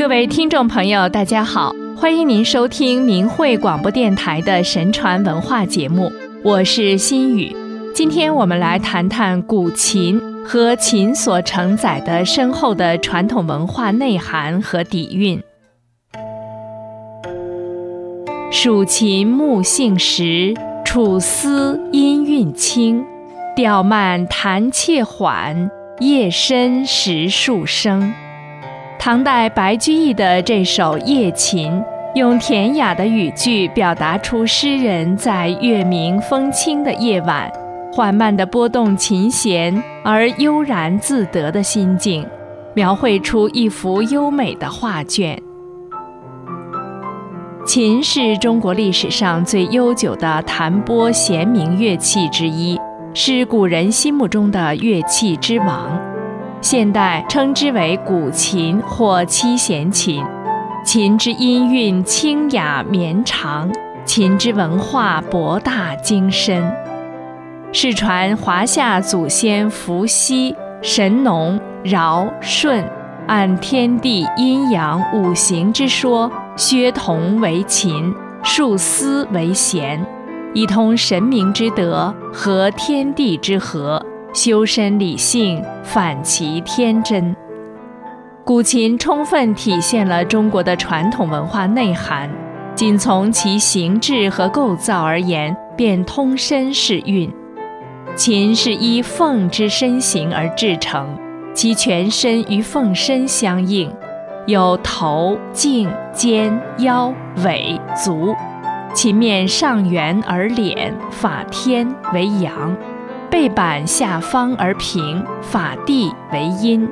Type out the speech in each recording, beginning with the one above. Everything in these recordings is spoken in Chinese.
各位听众朋友，大家好，欢迎您收听明慧广播电台的神传文化节目，我是心雨。今天我们来谈谈古琴和琴所承载的深厚的传统文化内涵和底蕴。蜀琴木性实，楚丝音韵清，调慢弹切缓，夜深时数声。唐代白居易的这首《夜琴》，用典雅的语句表达出诗人在月明风清的夜晚，缓慢地拨动琴弦而悠然自得的心境，描绘出一幅优美的画卷。琴是中国历史上最悠久的弹拨弦鸣乐器之一，是古人心目中的乐器之王。现代称之为古琴或七弦琴，琴之音韵清雅绵长，琴之文化博大精深。世传华夏祖先伏羲、神农、尧、舜按天地阴阳五行之说，削铜为琴，束丝为弦，以通神明之德和天地之和。修身理性，反其天真。古琴充分体现了中国的传统文化内涵，仅从其形制和构造而言，便通身是韵。琴是依凤之身形而制成，其全身与凤身相应，有头、颈、肩、腰、尾、足。琴面上圆而敛，法天为阳。背板下方而平，法地为阴。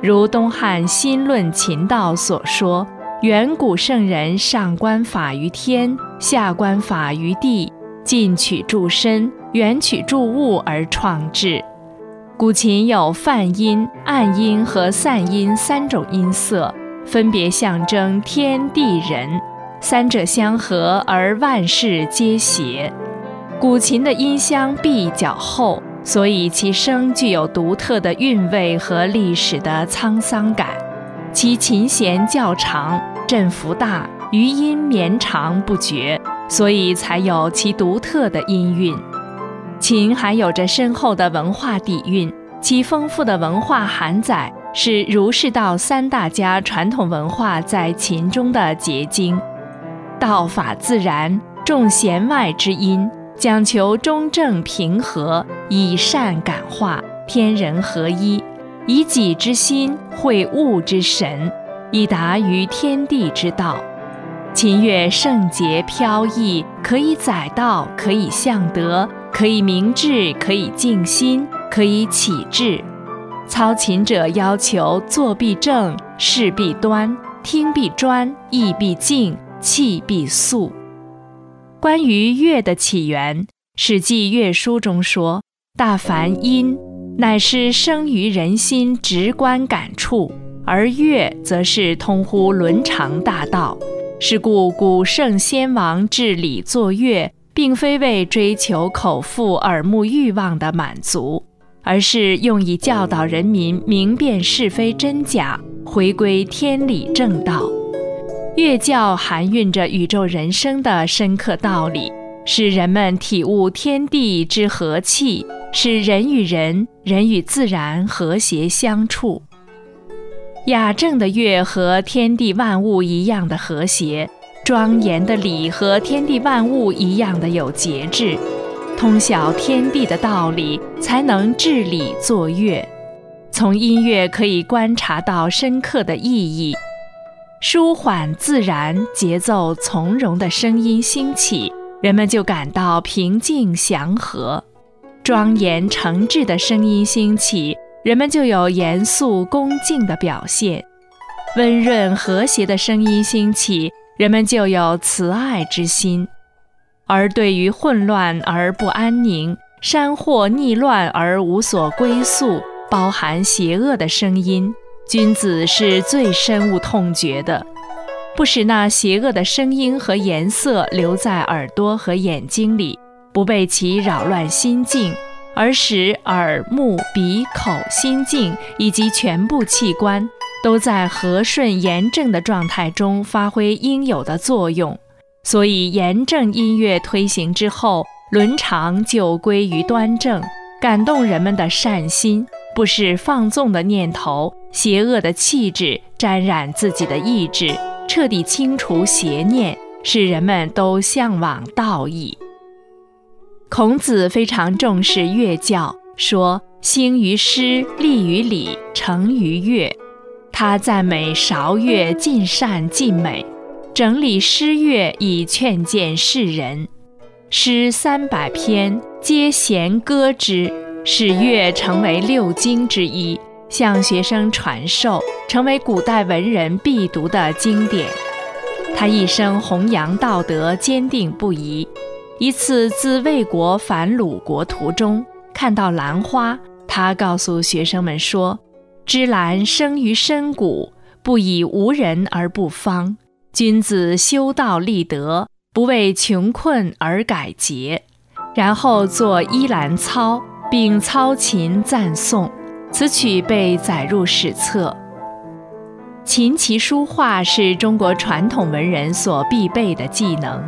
如东汉新论秦道所说：“远古圣人上观法于天，下观法于地，近取诸身，远取诸物而创制。”古琴有泛音、暗音和散音三种音色，分别象征天地人，三者相合而万事皆谐。古琴的音箱壁较厚，所以其声具有独特的韵味和历史的沧桑感。其琴弦较长，振幅大，余音绵长不绝，所以才有其独特的音韵。琴还有着深厚的文化底蕴，其丰富的文化涵载是儒释道三大家传统文化在琴中的结晶。道法自然，重弦外之音。讲求中正平和，以善感化，天人合一，以己之心会物之神，以达于天地之道。琴乐圣洁飘逸，可以载道，可以向德，可以明志，可以静心，可以启智。操琴者要求坐必正，视必端，听必专，意必静，气必肃。关于乐的起源，《史记乐书》中说：“大凡音，乃是生于人心直观感触；而乐，则是通乎伦常大道。是故古圣先王治理作乐，并非为追求口腹耳目欲望的满足，而是用以教导人民明辨是非真假，回归天理正道。”乐教含蕴着宇宙人生的深刻道理，使人们体悟天地之和气，使人与人、人与自然和谐相处。雅正的乐和天地万物一样的和谐，庄严的礼和天地万物一样的有节制，通晓天地的道理，才能治理作乐。从音乐可以观察到深刻的意义。舒缓自然、节奏从容的声音兴起，人们就感到平静祥和；庄严诚挚的声音兴起，人们就有严肃恭敬的表现；温润和谐的声音兴起，人们就有慈爱之心。而对于混乱而不安宁、山祸逆乱而无所归宿、包含邪恶的声音，君子是最深恶痛绝的，不使那邪恶的声音和颜色留在耳朵和眼睛里，不被其扰乱心境，而使耳、目、鼻、口、心境以及全部器官都在和顺严正的状态中发挥应有的作用，所以严正音乐推行之后，伦常就归于端正，感动人们的善心，不是放纵的念头、邪恶的气质沾染自己的意志，彻底清除邪念，使人们都向往道义。孔子非常重视乐教，说。兴于诗，立于礼，成于乐。他赞美韶乐尽善尽美，整理诗乐以劝谏世人。诗三百篇，皆弦歌之，使乐成为六经之一，向学生传授，成为古代文人必读的经典。他一生弘扬道德，坚定不移。一次自魏国返鲁国途中，看到兰花。他告诉学生们说：“芝兰生于深谷，不以无人而不芳。君子修道立德，不为穷困而改节。”然后做《依兰操》，并操琴赞颂。此曲被载入史册。琴棋书画是中国传统文人所必备的技能。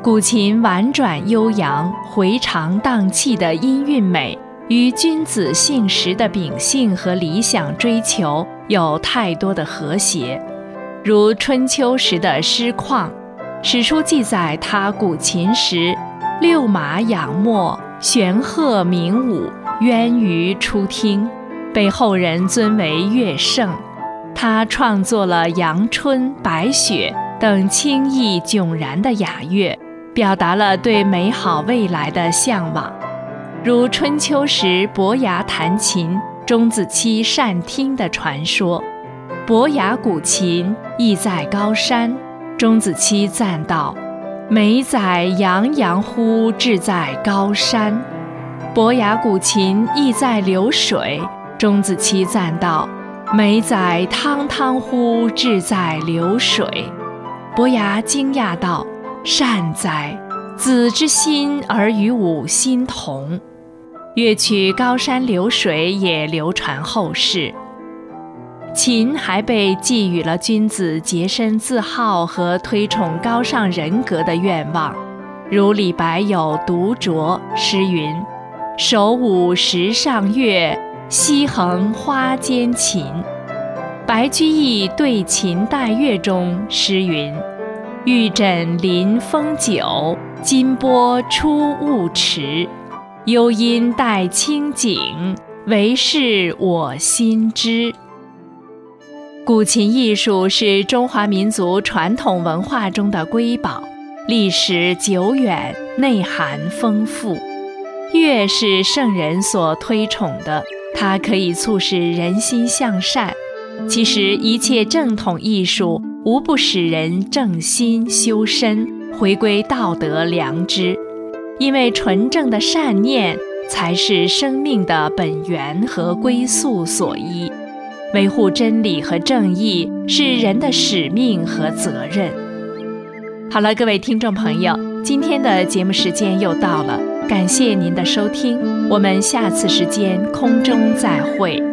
古琴婉转悠扬、回肠荡气的音韵美。与君子性实的秉性和理想追求有太多的和谐，如春秋时的诗况，史书记载他古琴时，六马仰没，玄鹤鸣舞，渊鱼出听，被后人尊为乐圣。他创作了《阳春》《白雪》等清逸迥然的雅乐，表达了对美好未来的向往。如春秋时伯牙弹琴，钟子期善听的传说。伯牙鼓琴，意在高山。钟子期赞道：“美哉洋洋乎，志在高山。”伯牙鼓琴，意在流水。钟子期赞道：“美哉汤汤乎，志在流水。”伯牙惊讶道：“善哉，子之心而与吾心同。”乐曲《高山流水》也流传后世。琴还被寄予了君子洁身自好和推崇高尚人格的愿望，如李白有《独酌》诗云：“手舞石上月，西横花间琴。”白居易《对琴代月》中诗云：“玉枕临风酒，金波出雾池。”幽音带清景，唯是我心知。古琴艺术是中华民族传统文化中的瑰宝，历史久远，内涵丰富。乐是圣人所推崇的，它可以促使人心向善。其实，一切正统艺术无不使人正心修身，回归道德良知。因为纯正的善念才是生命的本源和归宿所依，维护真理和正义是人的使命和责任。好了，各位听众朋友，今天的节目时间又到了，感谢您的收听，我们下次时间空中再会。